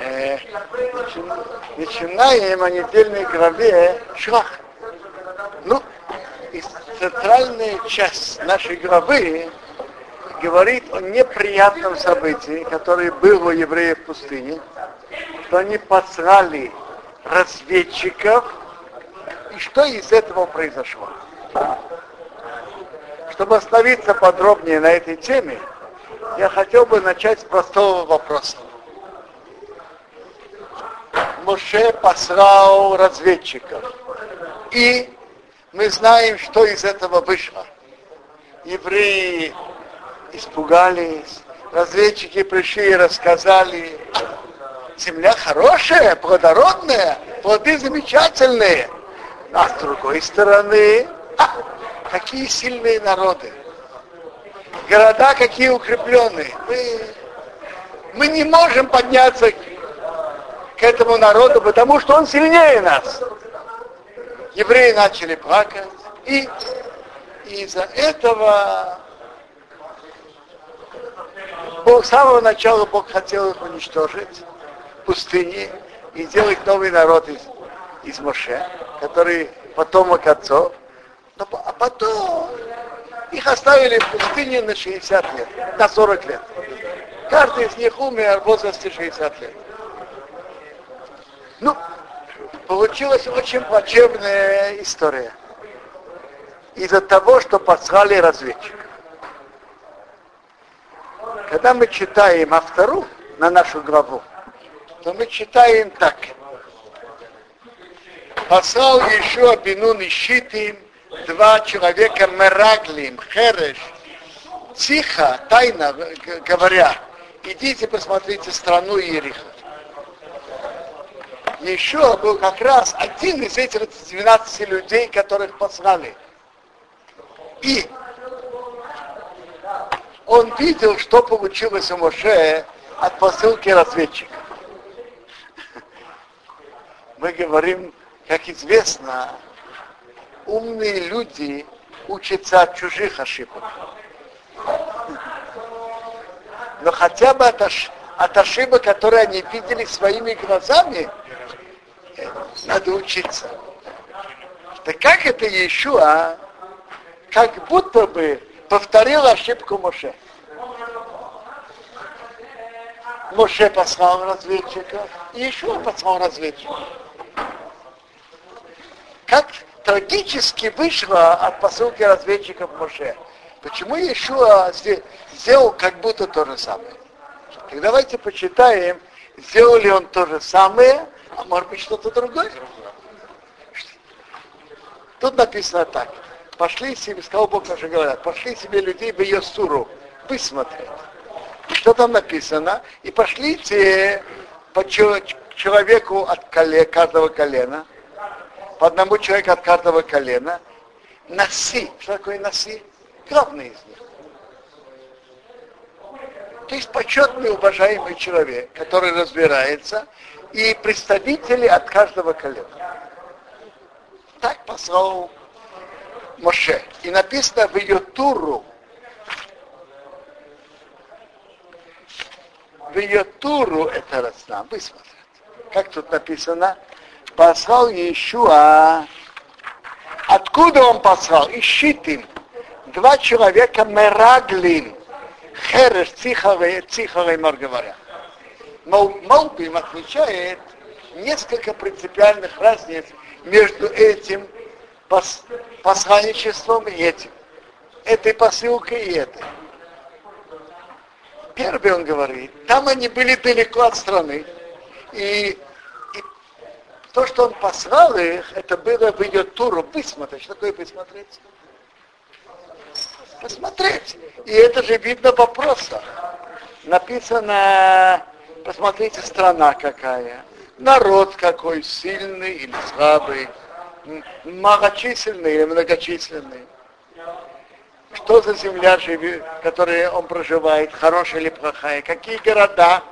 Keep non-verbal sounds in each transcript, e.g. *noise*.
Э, начинаем о недельной главе Шах. Ну, и центральная часть нашей главы говорит о неприятном событии, которое было у евреев в пустыне, что они послали разведчиков, и что из этого произошло. Чтобы остановиться подробнее на этой теме, я хотел бы начать с простого вопроса. Моше послал разведчиков. И мы знаем, что из этого вышло. Евреи испугались, разведчики пришли и рассказали, земля хорошая, плодородная, плоды замечательные. А с другой стороны, а, какие сильные народы. Города какие укрепленные. Мы, мы не можем подняться к этому народу, потому что он сильнее нас. Евреи начали плакать, и из-за этого Бог с самого начала Бог хотел их уничтожить в пустыне и сделать новый народ из, из Моше, который потомок отцов. Но, а потом их оставили в пустыне на 60 лет, на 40 лет. Каждый из них умер в возрасте 60 лет. Ну, получилась очень плачевная история. Из-за того, что послали разведчиков. Когда мы читаем автору на нашу главу, то мы читаем так. Послал еще Бинун и Щитим, два человека Мераглим, Хереш, тихо, тайно говоря, идите посмотрите страну Иериха еще был как раз один из этих 12 людей, которых послали. И он видел, что получилось у Моше от посылки разведчика. *laughs* Мы говорим, как известно, умные люди учатся от чужих ошибок. Но хотя бы от, от ошибок, которые они видели своими глазами, надо учиться. Так как это Иешуа, как будто бы повторил ошибку Моше. Моше послал разведчика, и Иешуа послал разведчика. Как трагически вышло от посылки разведчиков Моше. Почему Иешуа сделал как будто то же самое? Так давайте почитаем, сделал ли он то же самое, а может быть что-то другое. Тут написано так. Пошли себе, сказал Бог наши говорят, пошли себе людей в ее суру, высмотреть. Что там написано? И пошлите по человеку от коле, каждого колена, по одному человеку от каждого колена, носи. Что такое носи? Главный из них. То есть почетный, уважаемый человек, который разбирается и представители от каждого колена. Так послал Моше. И написано в ее туру, в ее туру это Рацна. Вы смотрите. Как тут написано? Послал Иешуа. Откуда он послал? Ищите Два человека Мераглин. Хереш, Циховый, Циховый, мор говорят. Малбим отмечает несколько принципиальных разниц между этим пос, посланничеством и этим. Этой посылкой и этой. Первый он говорит, там они были далеко от страны. И то, что он послал их, это было в ее туру высмотреть. Что такое высмотреть? Посмотреть. И это же видно в вопросах. Написано Посмотрите, страна какая. Народ какой, сильный или слабый, многочисленный или многочисленный. Что за земля, в которой он проживает, хорошая или плохая, какие города,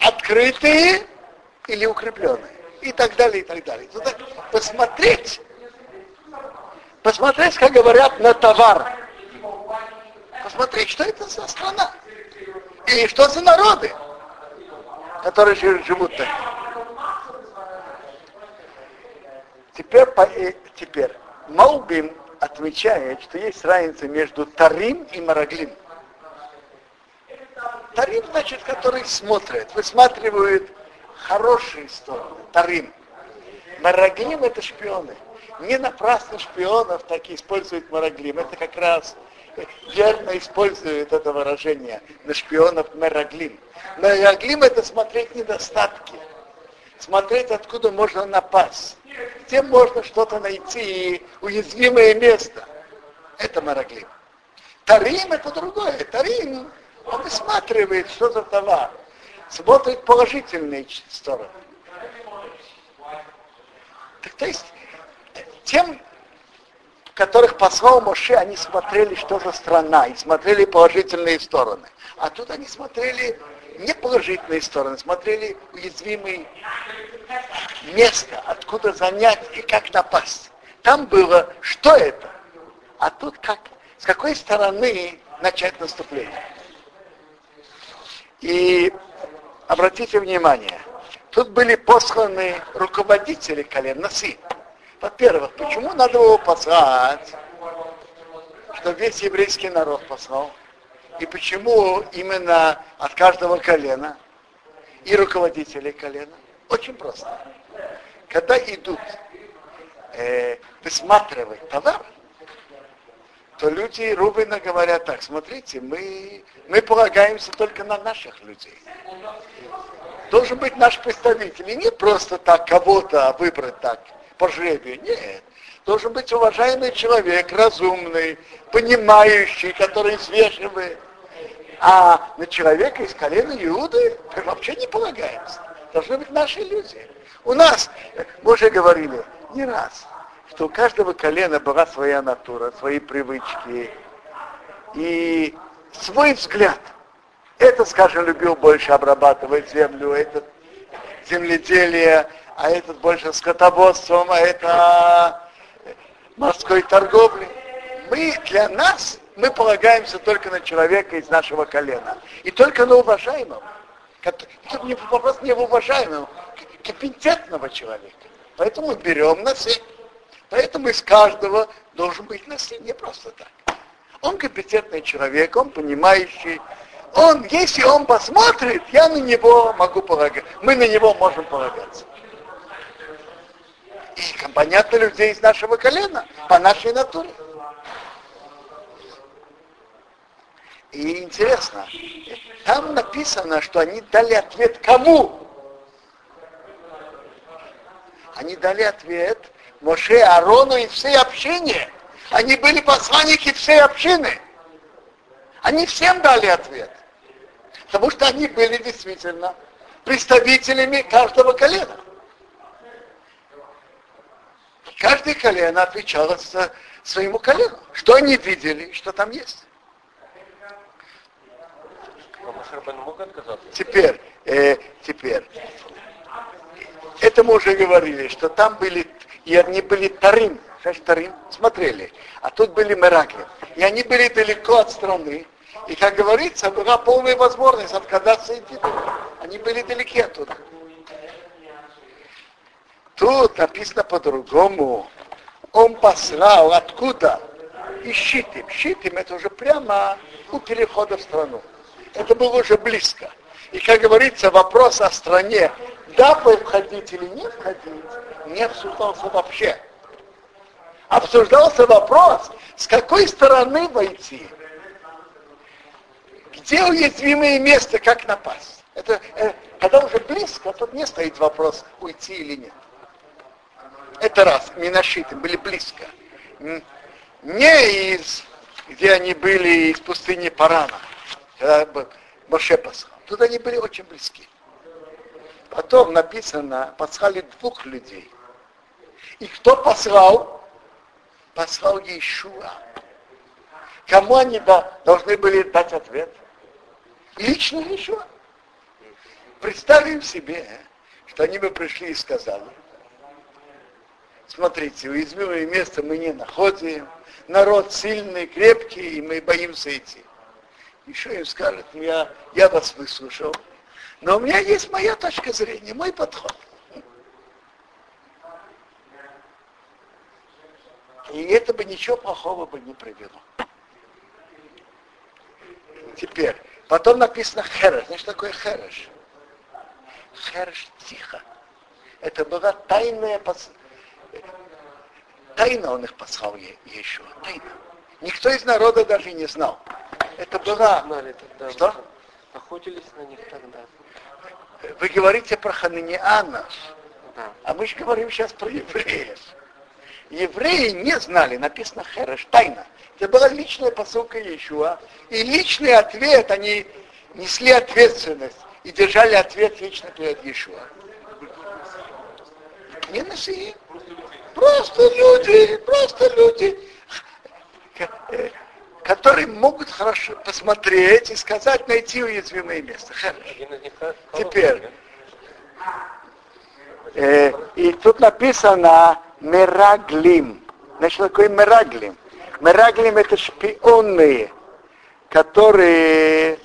открытые или укрепленные, и так далее, и так далее. Туда посмотреть, посмотреть, как говорят, на товар. Посмотреть, что это за страна. И что за народы, которые живут так? Теперь, э, теперь Маубим отмечает, что есть разница между Тарим и Мараглим. Тарим, значит, который смотрит, высматривают хорошие стороны. Тарим. Мараглим это шпионы. Не напрасно шпионов так и используют Мараглим. Это как раз верно используют это выражение на шпионов Мараглим. Мараглим это смотреть недостатки. Смотреть, откуда можно напасть. Где можно что-то найти, уязвимое место. Это Мараглим. Тарим это другое. Тарим, он высматривает, что за товар. Смотрит положительные стороны. Так, то есть, тем, которых послал Моше, они смотрели, что за страна, и смотрели положительные стороны. А тут они смотрели не положительные стороны, смотрели уязвимые место, откуда занять и как напасть. Там было, что это, а тут как, с какой стороны начать наступление. И обратите внимание, тут были посланы руководители колен, носы. Во-первых, почему надо его послать, что весь еврейский народ послал? И почему именно от каждого колена и руководителей колена? Очень просто. Когда идут э, высматривать товар, то люди Рубина говорят так, смотрите, мы, мы полагаемся только на наших людей. Должен быть наш представитель, и не просто так кого-то выбрать так по жребию, нет. Должен быть уважаемый человек, разумный, понимающий, который взвешивает. А на человека из колена Иуды мы вообще не полагаемся. Должны быть наши люди. У нас, мы уже говорили не раз, что у каждого колена была своя натура, свои привычки и свой взгляд. Это, скажем, любил больше обрабатывать землю, этот земледелие, а этот больше скотоводством, а это морской торговлей. Мы для нас, мы полагаемся только на человека из нашего колена. И только на уважаемого. Тут не вопрос не в уважаемого, компетентного человека. Поэтому берем на себя. Поэтому из каждого должен быть насилие, не просто так. Он компетентный человек, он понимающий. Он, если он посмотрит, я на него могу полагать. Мы на него можем полагаться. И понятно людей из нашего колена, по нашей натуре. И интересно, там написано, что они дали ответ кому? Они дали ответ Моше, Арону и всей общине. Они были посланники всей общины. Они всем дали ответ. Потому что они были действительно представителями каждого колена. Каждое колено отвечало своему колену. Что они видели, что там есть. Теперь, э, теперь, это мы уже говорили, что там были, и они были Тарим, знаешь, Тарим, смотрели, а тут были Меракли. И они были далеко от страны, и, как говорится, была полная возможность отказаться идти туда. Они были далеки оттуда. Тут написано по-другому. Он послал откуда? Из Щитим. Щитим это уже прямо у перехода в страну. Это было уже близко. И, как говорится, вопрос о стране, да, входить или не входить, не обсуждался вообще. Обсуждался вопрос, с какой стороны войти. Где уязвимое место, как напасть. Это, э, когда уже близко, тут не стоит вопрос, уйти или нет. Это раз, Минашиты были близко. Не из, где они были из пустыни Парана, когда Моше послал. Тут они были очень близки. Потом написано, послали двух людей. И кто послал? Послал Иешуа. Кому они должны были дать ответ? Лично Иешуа. Представим себе, что они бы пришли и сказали, смотрите, уязвимое место мы не находим, народ сильный, крепкий, и мы боимся идти. еще им скажет, я, я вас выслушал, но у меня есть моя точка зрения, мой подход. И это бы ничего плохого бы не привело. Теперь, потом написано хереш. Знаешь, что такое хереш? Хереш тихо. Это была тайная пос... Тайна он их послал еще. Тайна. Никто из народа даже не знал. Это была... Знали тогда. Что? Охотились на них тогда. Вы говорите про Хананиана, да. а мы же говорим сейчас про евреев. Евреи не знали, написано Хереш, тайна. Это была личная посылка Иешуа. И личный ответ, они несли ответственность и держали ответ лично перед Иешуа. Не носи. Просто люди, просто люди, которые могут хорошо посмотреть и сказать, найти уязвимое место. Хорошо. Теперь. Э, и тут написано Мераглим. Значит, такой Мераглим. Мераглим это шпионные, которые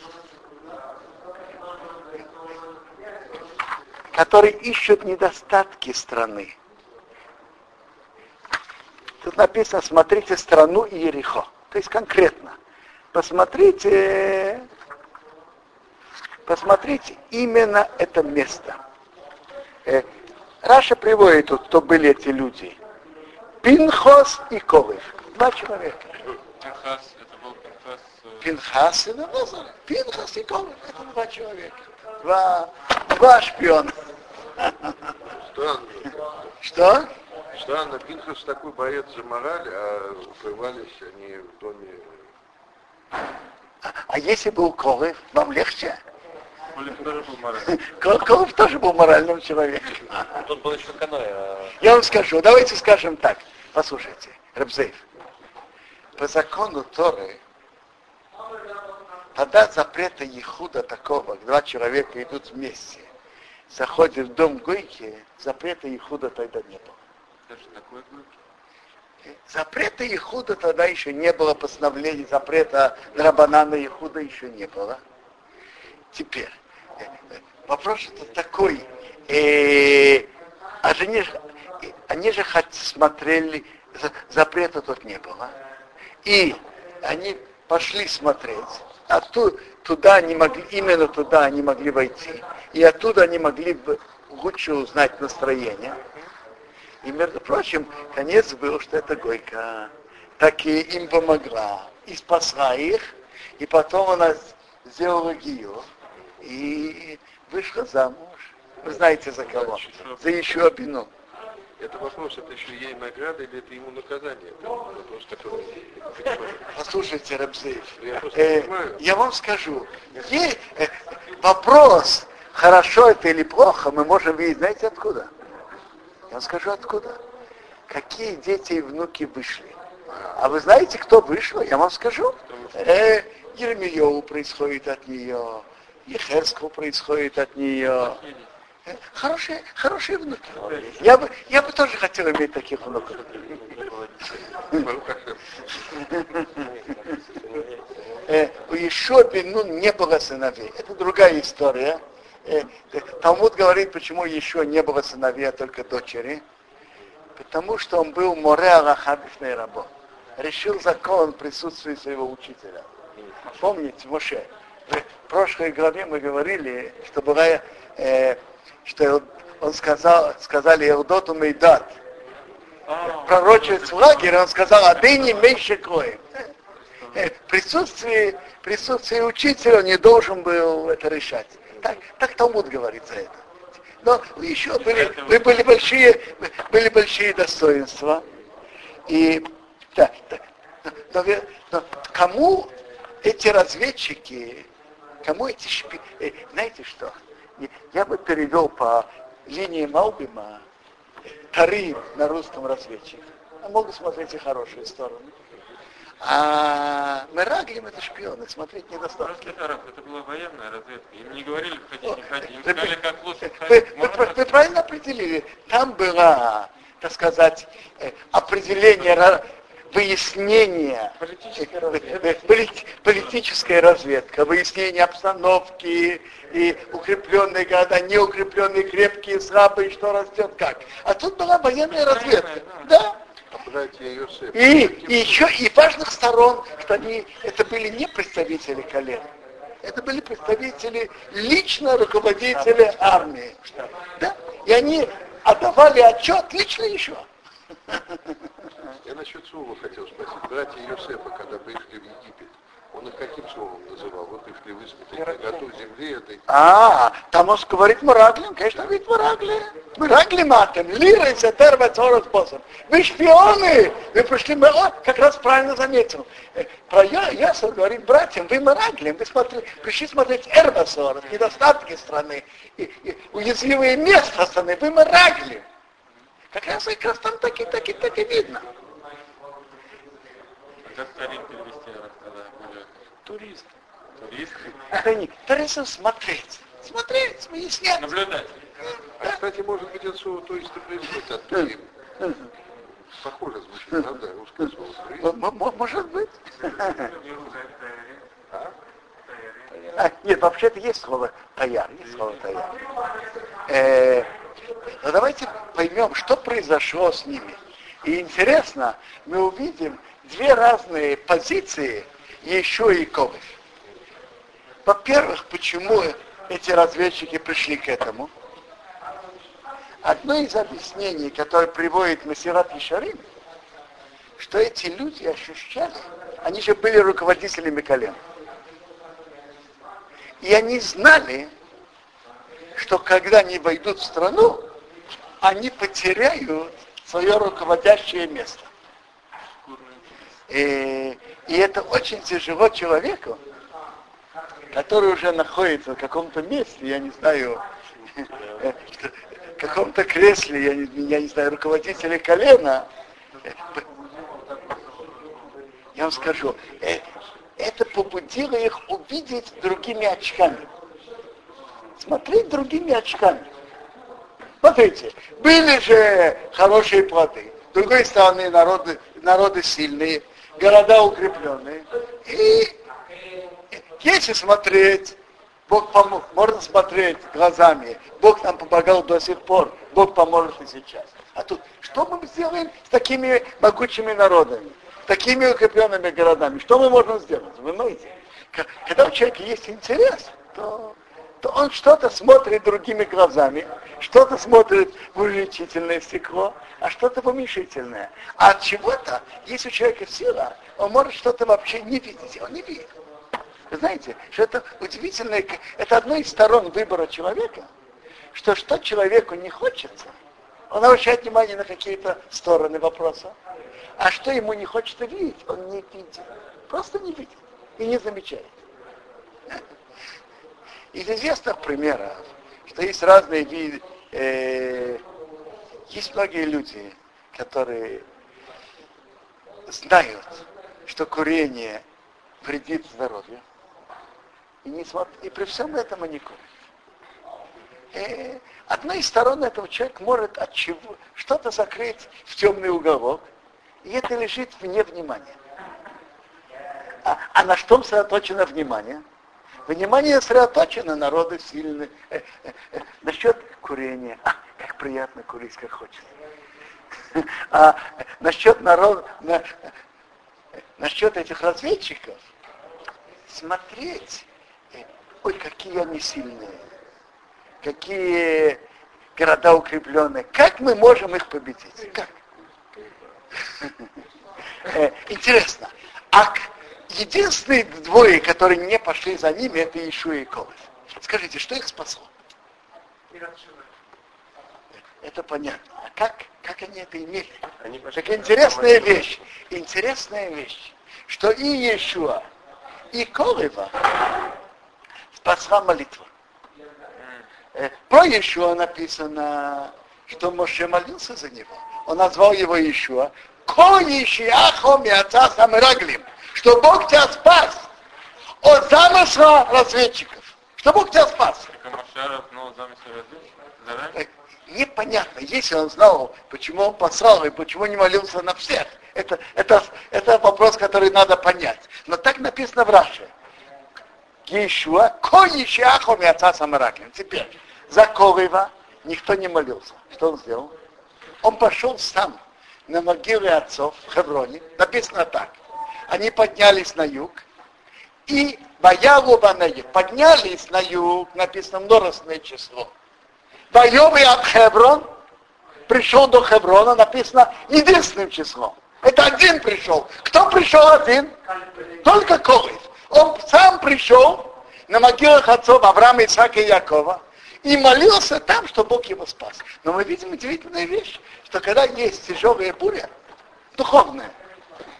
которые ищут недостатки страны. Тут написано, смотрите страну Иерихо. То есть конкретно. Посмотрите, посмотрите именно это место. Э, Раша приводит тут, кто были эти люди. Пинхос и Ковыш. Два человека. Пинхас, это был Пинхас... Э, Пинхас и Назар. Пинхас и Ковыш. Это два человека. Два, два шпиона. Странно. Что? Странно, Пинхас такой боец за мораль, а укрывались они в доме. А, а если был Ковыш, вам легче? Колев тоже *laughs* тоже был моральным человеком. Тут был еще Каной. А... Я вам скажу, давайте скажем так. Послушайте, Рабзеев. По закону Торы, тогда запрета Ехуда такого, два человека идут вместе, заходят в дом Гойки, запрета Ехуда тогда не было. Даже такой Запрета Ехуда тогда еще не было, постановлений запрета Рабанана Ехуда еще не было. Теперь, вопрос это такой, э, а не, они же смотрели, запрета тут не было. И они пошли смотреть, а ту, туда они могли, именно туда они могли войти. И оттуда они могли лучше узнать настроение. И, между прочим, конец был, что эта Гойка так и им помогла, и спасла их, и потом она сделала гию, и вышла замуж. Вы знаете за кого? За еще Абину. Это вопрос, это еще ей награда или это ему наказание? Это вопрос, который... *laughs* Послушайте, Рабзеев, я, э, я вам скажу, ей, э, вопрос, хорошо это или плохо, мы можем видеть, знаете откуда? Я скажу откуда. Какие дети и внуки вышли. А вы знаете, кто вышел? Я вам скажу. Э, Еремиеву происходит от нее, Ехерского происходит от нее. Хорошие, хорошие внуки. Я бы, я бы тоже хотел иметь таких внуков. Э, у Ешуа Бену не было сыновей. Это другая история. Э, Талмуд говорит, почему еще не было сыновей, а только дочери. Потому что он был море Аллахабифный рабо. Решил закон в присутствии своего учителя. Помните, Моше, в прошлой главе мы говорили, что была, э, что он сказал, сказали Эрдоту Мейдат. Пророчец в лагере, он сказал, а ты не меньше кроем. Э, в присутствии, присутствии учителя не должен был это решать. Так, так Талмуд говорит за это. Но еще были, вы были большие, были большие достоинства. И да, да, но, но кому эти разведчики Кому эти шпи... Э, знаете что? Я бы перевел по линии Малбима Тарим на русском разведчик. А могут смотреть и хорошие стороны. А Мераглим это шпионы, смотреть недостаточно. Это была военная разведка. Им не говорили, входить, не ходить. Им сказали, как лучше вы, вы, вы правильно определили. Там было, так сказать, э, определение выяснение, Политическая э, полит- политическая разведка, выяснение обстановки и укрепленные города, неукрепленные, крепкие, слабые, что растет как. А тут была военная разведка. Да. И, и еще и важных сторон, что они, это были не представители колен, это были представители лично руководителя армии. Да? И они отдавали отчет лично еще. Я насчет слова хотел спросить. Братья Йосефа, когда пришли в Египет, он их каким словом называл? Вы пришли высмотреть наготу земли этой. А, там он говорит Мураглим, конечно, говорит Мураглим. Мураглим матем, лиры, сетер, вецорот способ. Вы шпионы, вы пришли, мы, о, как раз правильно заметил. Э, Про Я- Ясов говорит братьям, вы Мураглим, вы смотри, пришли смотреть Эрбасор, недостатки страны, и, и уязвимые места страны, вы Мураглим. Как раз, как раз там так и так и так и видно. А Как старик Турист. турист, Это не, туристов смотреть. Смотреть, выяснять. наблюдатель. А, кстати, может быть, это слово то есть происходит от турим. Похоже звучит, правда, русское слово туризм. Может быть. *laughs* А? А, нет, вообще-то есть слово таяр, есть слово таяр. Э, но давайте поймем, что произошло с ними. И интересно, мы увидим две разные позиции еще и Ковых. Во-первых, почему эти разведчики пришли к этому? Одно из объяснений, которое приводит Масират Ишарим, что эти люди ощущали, они же были руководителями колен. И они знали, что когда они войдут в страну, они потеряют свое руководящее место. И, и это очень тяжело человеку, который уже находится в каком-то месте, я не знаю, в *laughs* каком-то кресле, я не, я не знаю, руководителя колена. Я вам скажу, э, это побудило их увидеть другими очками. Смотреть другими очками. Смотрите, были же хорошие плоды. С другой стороны, народы, народы сильные, города укрепленные. И если смотреть, Бог помог, можно смотреть глазами. Бог нам помогал до сих пор, Бог поможет и сейчас. А тут, что мы сделаем с такими могучими народами, такими укрепленными городами? Что мы можем сделать? Вы знаете, когда у человека есть интерес, то, то он что-то смотрит другими глазами, что-то смотрит в увеличительное стекло, а что-то в уменьшительное. А от чего-то, если у человека сила, он может что-то вообще не видеть, он не видит. Вы знаете, что это удивительное, это одно из сторон выбора человека, что что человеку не хочется, он обращает внимание на какие-то стороны вопроса, а что ему не хочется видеть, он не видит. Просто не видит и не замечает. Из известных примеров, что есть разные виды, э, есть многие люди, которые знают, что курение вредит здоровью, и, не смотр- и при всем этом они курят. Э, одна из сторон этого человек может от чего что-то закрыть в темный уголок, и это лежит вне внимания. А, а на что сосредоточено внимание? Внимание сосредоточено, народы сильны. Э, э, э, насчет курения. А, как приятно курить, как хочется. А насчет народ, на, насчет этих разведчиков, смотреть, ой, какие они сильные, какие города укрепленные, как мы можем их победить? Как? Интересно, а единственные двое, которые не пошли за ними, это Ишу и Колос. Скажите, что их спасло? Это понятно. А как, как они это имели? Они Так интересная вещь, интересная вещь, что и Иешуа, и Колева спасла молитва. Э, Про Иешуа написано, что Моше молился за него. Он назвал его Иешуа. Ко Ишиахо Миаца Самираглим. Что Бог тебя спас от замысла разведчиков. Что Бог тебя спас. Так? Заранее? Э, Непонятно, если он знал, почему он послал и почему не молился на всех. Это, это, это вопрос, который надо понять. Но так написано в Раше. Ешуа, ко Ешиахом и отца Самараклин. Теперь, за Ковыва никто не молился. Что он сделал? Он пошел сам на могилы отцов в Хевроне. Написано так. Они поднялись на юг, и Баялу Банеев поднялись на юг, написано множественное число. Воевый от Хеврон пришел до Хеврона, написано единственным числом. Это один пришел. Кто пришел один? Только Колев. Он сам пришел на могилах отцов Авраама, Исаака и Якова и молился там, что Бог его спас. Но мы видим удивительную вещь, что когда есть тяжелая буря, духовная,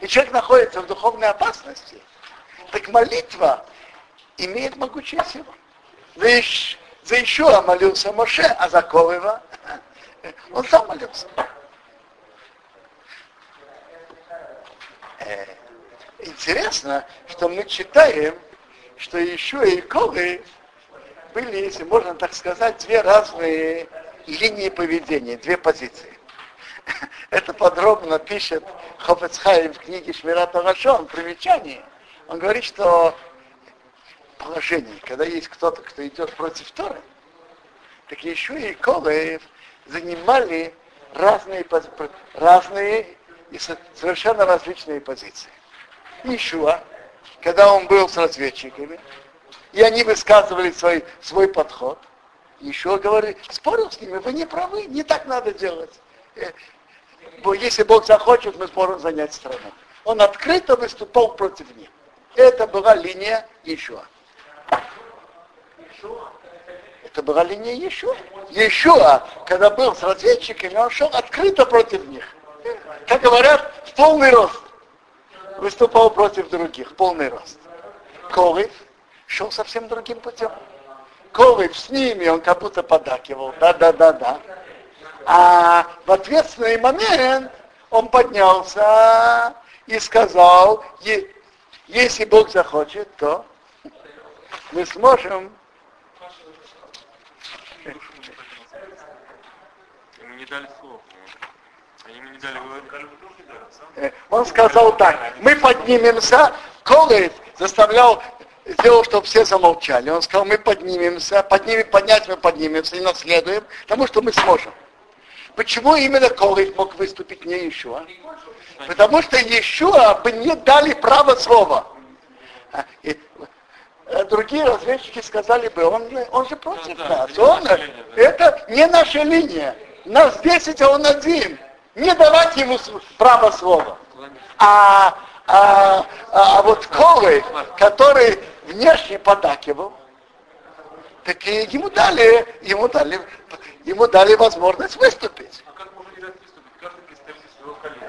и человек находится в духовной опасности, так молитва имеет могучую силу. За еще молился Моше, а за Ковыва *laughs* он сам молился. Э, интересно, что мы читаем, что еще и Ковы были, если можно так сказать, две разные линии поведения, две позиции. *laughs* Это подробно пишет Хофецхайм в книге Шмирата Рашон, примечании. Он говорит, что положение, когда есть кто-то, кто идет против Торы, так еще и Колаев занимали разные, разные и совершенно различные позиции. Ишуа, когда он был с разведчиками, и они высказывали свой, свой подход, еще говорили, спорил с ними, вы не правы, не так надо делать. Э, если Бог захочет, мы сможем занять страну. Он открыто выступал против них. Это была линия Ишуа. Это была линия Ешуа. Ешуа, когда был с разведчиками, он шел открыто против них. Как говорят, в полный рост. Выступал против других, полный рост. Колыв шел совсем другим путем. Колыв с ними, он как будто подакивал. Да, да, да, да. А в ответственный момент он поднялся и сказал, если Бог захочет, то мы сможем Ему не дали слов. Они ему не дали. Э, он сказал так, мы поднимемся, Колет заставлял, сделал, чтобы все замолчали. Он сказал, мы поднимемся, поднимем, поднять мы поднимемся и наследуем, потому что мы сможем. Почему именно Колет мог выступить не Ишуа? Потому что Ишуа бы не дали право слова. Э, другие разведчики сказали бы, он, он же против ну, да, нас. Он, это не наша линия. Нас 10, а он один. Не давать ему право слова. А, а, а, а вот Колы, который внешне подакивал, так и ему дали, ему дали, ему дали возможность выступить. А как можно не дать выступить? Каждый представитель своего коллега.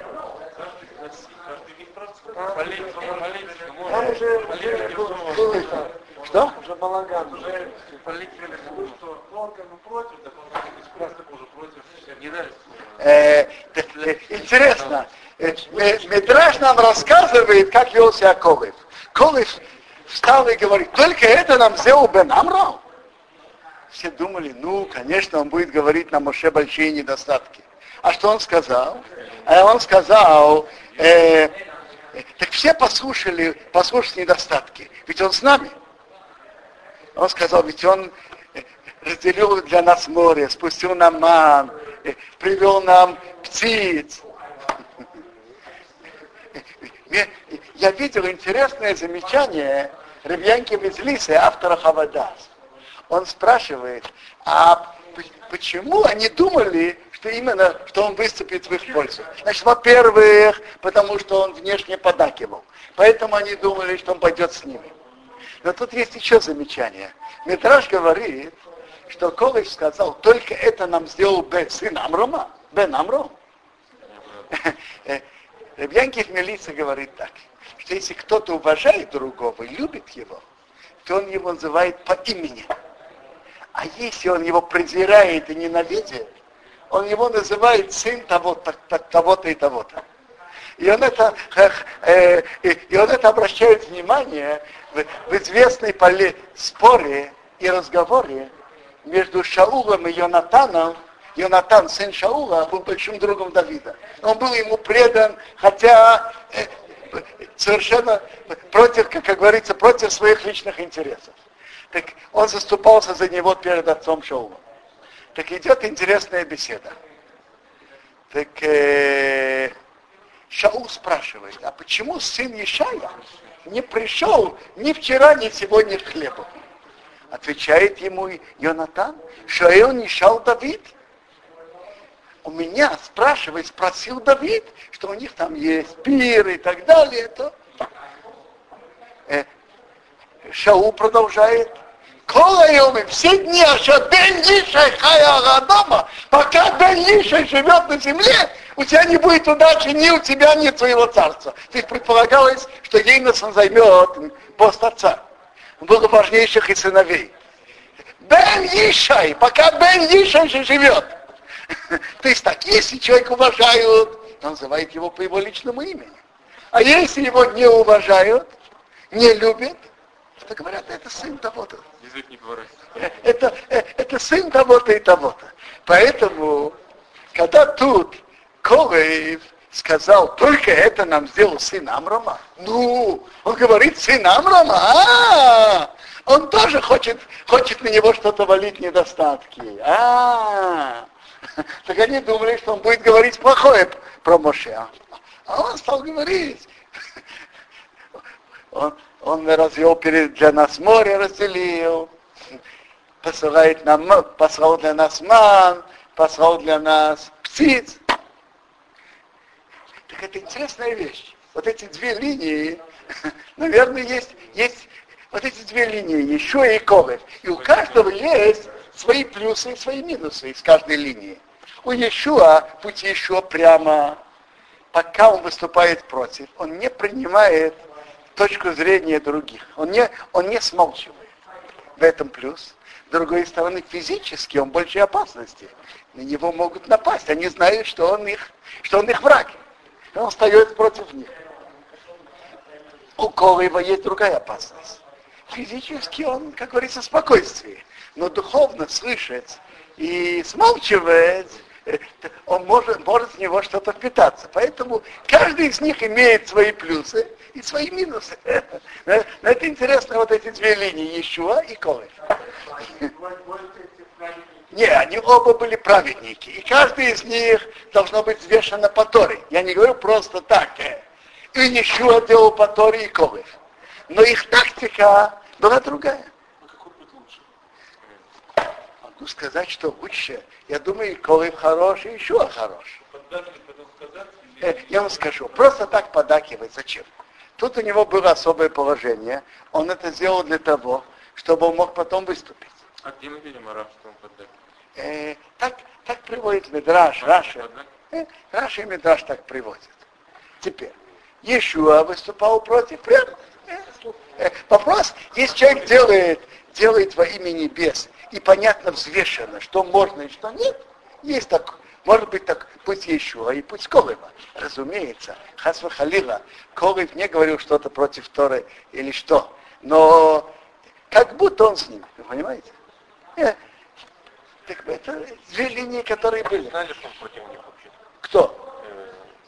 Каждый нас, каждый имеет право. Политика, политика, может. Политика, что? Уже балаган. Уже что он как бы против, так он тоже против. Не нравится. Э, э, интересно. Э, Медраж нам рассказывает, как вел себя Колыв. Колыв встал и говорит, только это нам сделал Бен Амро. Все думали, ну, конечно, он будет говорить на Моше большие недостатки. А что он сказал? А он сказал, э, так все послушали, послушали недостатки. Ведь он с нами. Он сказал, ведь он э, разделил для нас море, спустил нам ман, э, привел нам птиц. Я видел интересное замечание Ребянки Безлисы, автора Хавадас. Он спрашивает, а почему они думали, что именно, что он выступит в их пользу? Значит, во-первых, потому что он внешне подакивал. Поэтому они думали, что он пойдет с ними. Но тут есть еще замечание. Метраж говорит, что Колыш сказал, только это нам сделал Бен, сын Амрома, Бен Амром. *laughs* Ребянки Хмелица говорит так, что если кто-то уважает другого и любит его, то он его называет по имени. А если он его презирает и ненавидит, он его называет сын того-то, того-то и того-то. И он это, э, и он это обращает внимание в, в известной поле, споре и разговоре между Шаулом и Йонатаном Йонатан, сын Шаула, был большим другом Давида. Он был ему предан, хотя э, совершенно против, как, говорится, против своих личных интересов. Так он заступался за него перед отцом Шаулом. Так идет интересная беседа. Так э, Шаул спрашивает, а почему сын Ишая не пришел ни вчера, ни сегодня к хлебу? Отвечает ему Йонатан, что он Ишал Давид. У меня, спрашивает, спросил Давид, что у них там есть пир и так далее. То... Э, Шаул продолжает, Колайомы, все дни, что Бен Ишай Хая дома, пока Бен Ишай живет на земле, у тебя не будет удачи ни у тебя, ни у твоего царства. То есть предполагалось, что Ейносон займет пост отца. Он был важнейших и сыновей. Бен Ишай, пока Бен Ишай же живет. То есть так, если человек уважают, он называет его по его личному имени. А если его не уважают, не любят, то говорят, это сын того-то язык не поворотит. Это, это сын того-то и того-то. Поэтому, когда тут Колев сказал, только это нам сделал сын Амрама, ну, он говорит, сын Амрама, а, он тоже хочет, хочет на него что-то валить недостатки. А, *laughs* так они думали, что он будет говорить плохое про Моше. А он стал говорить. *laughs* Он, он развел перед, для нас море, разделил, посылает нам, послал для нас ман, послал для нас птиц. Так это интересная вещь. Вот эти две линии, *laughs* наверное, есть, есть вот эти две линии, еще и Ковев. И у каждого есть свои плюсы и свои минусы из каждой линии. У Иешуа, путь Иешуа прямо, пока он выступает против, он не принимает точку зрения других. Он не, он не смолчивает. В этом плюс. С другой стороны, физически он больше опасности. На него могут напасть. Они знают, что он их, что он их враг. Он встает против них. У Колыва есть другая опасность. Физически он, как говорится, спокойствие. Но духовно слышать и смалчивать, э, он может, может с него что-то впитаться. Поэтому каждый из них имеет свои плюсы и свои минусы. *laughs* Но это интересно, вот эти две линии, Иешуа и Колев. *laughs* Не, они оба были праведники. И каждый из них должно быть взвешено по Торе. Я не говорю просто так. И Иешуа делал по Торе и Колев. Но их тактика была другая. Могу сказать, что лучше. Я думаю, Калев хороший, Ишуа хороший. Э, я вам скажу, просто так подакивать, зачем? Тут у него было особое положение. Он это сделал для того, чтобы он мог потом выступить. А где мы видим арабского поддакивания? Э, так, так приводит Мидраш, Раши. Э, Раши и Мидраш так приводят. Теперь, Иешуа выступал против прямо. Э, э, вопрос, если человек делает, делает во имя небес, и понятно взвешенно, что можно и что нет, есть так, может быть так путь Иешуа и путь Колыва. Разумеется, Хасва Халила, Колыв не говорил что-то против Торы или что. Но как будто он с ним, вы понимаете? Э, так это две линии, которые были. Знали, что он против них вообще? Кто?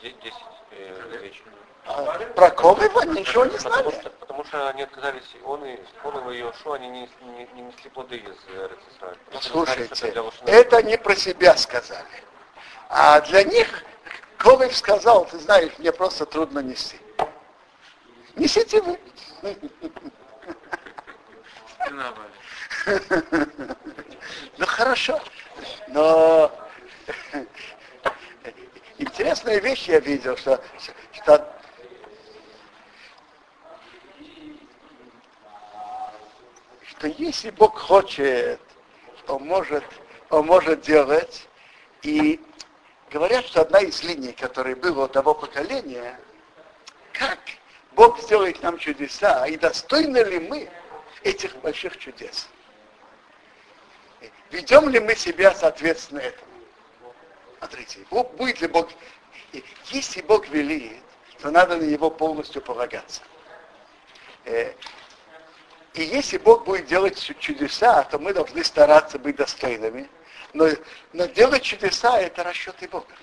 Э, десять э, а, про Колыва ничего не знали. Что они отказались, он и он и Иошуа, они не, не, не несли плоды из Израиля. Слушайте, это они про себя сказали. А для них Ковев сказал, ты знаешь, мне просто трудно нести. Несите вы. Ну хорошо. Но интересная вещь я видел, что, что что если Бог хочет, он может, он может делать, и говорят, что одна из линий, которая была у того поколения, как Бог сделает нам чудеса, и достойны ли мы этих больших чудес? Ведем ли мы себя соответственно этому? Смотрите, будет ли Бог, если Бог велит, то надо на Него полностью полагаться. Э, И если Бог будет делать чудеса, то мы должны стараться быть достойными. Но, но делать чудеса это расчеты Бога.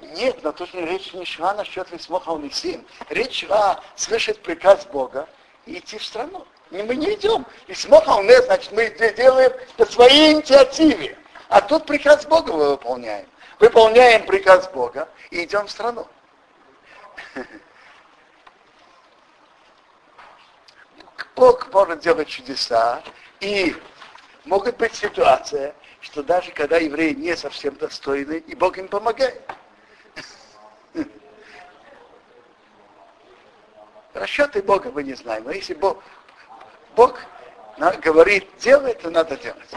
Нет, но тут речь не шла насчет Висмоха Унисим. Речь шла слышать приказ Бога и идти в страну. И мы не идем. Висмоха Унес, значит, мы делаем по своей инициативе. А тут приказ Бога мы выполняем. Выполняем приказ Бога и идем в страну. *laughs* Бог может делать чудеса, и может быть ситуация, что даже когда евреи не совсем достойны, и Бог им помогает. Расчеты Бога мы не знаем, но если Бог, Бог говорит, делай, то надо делать.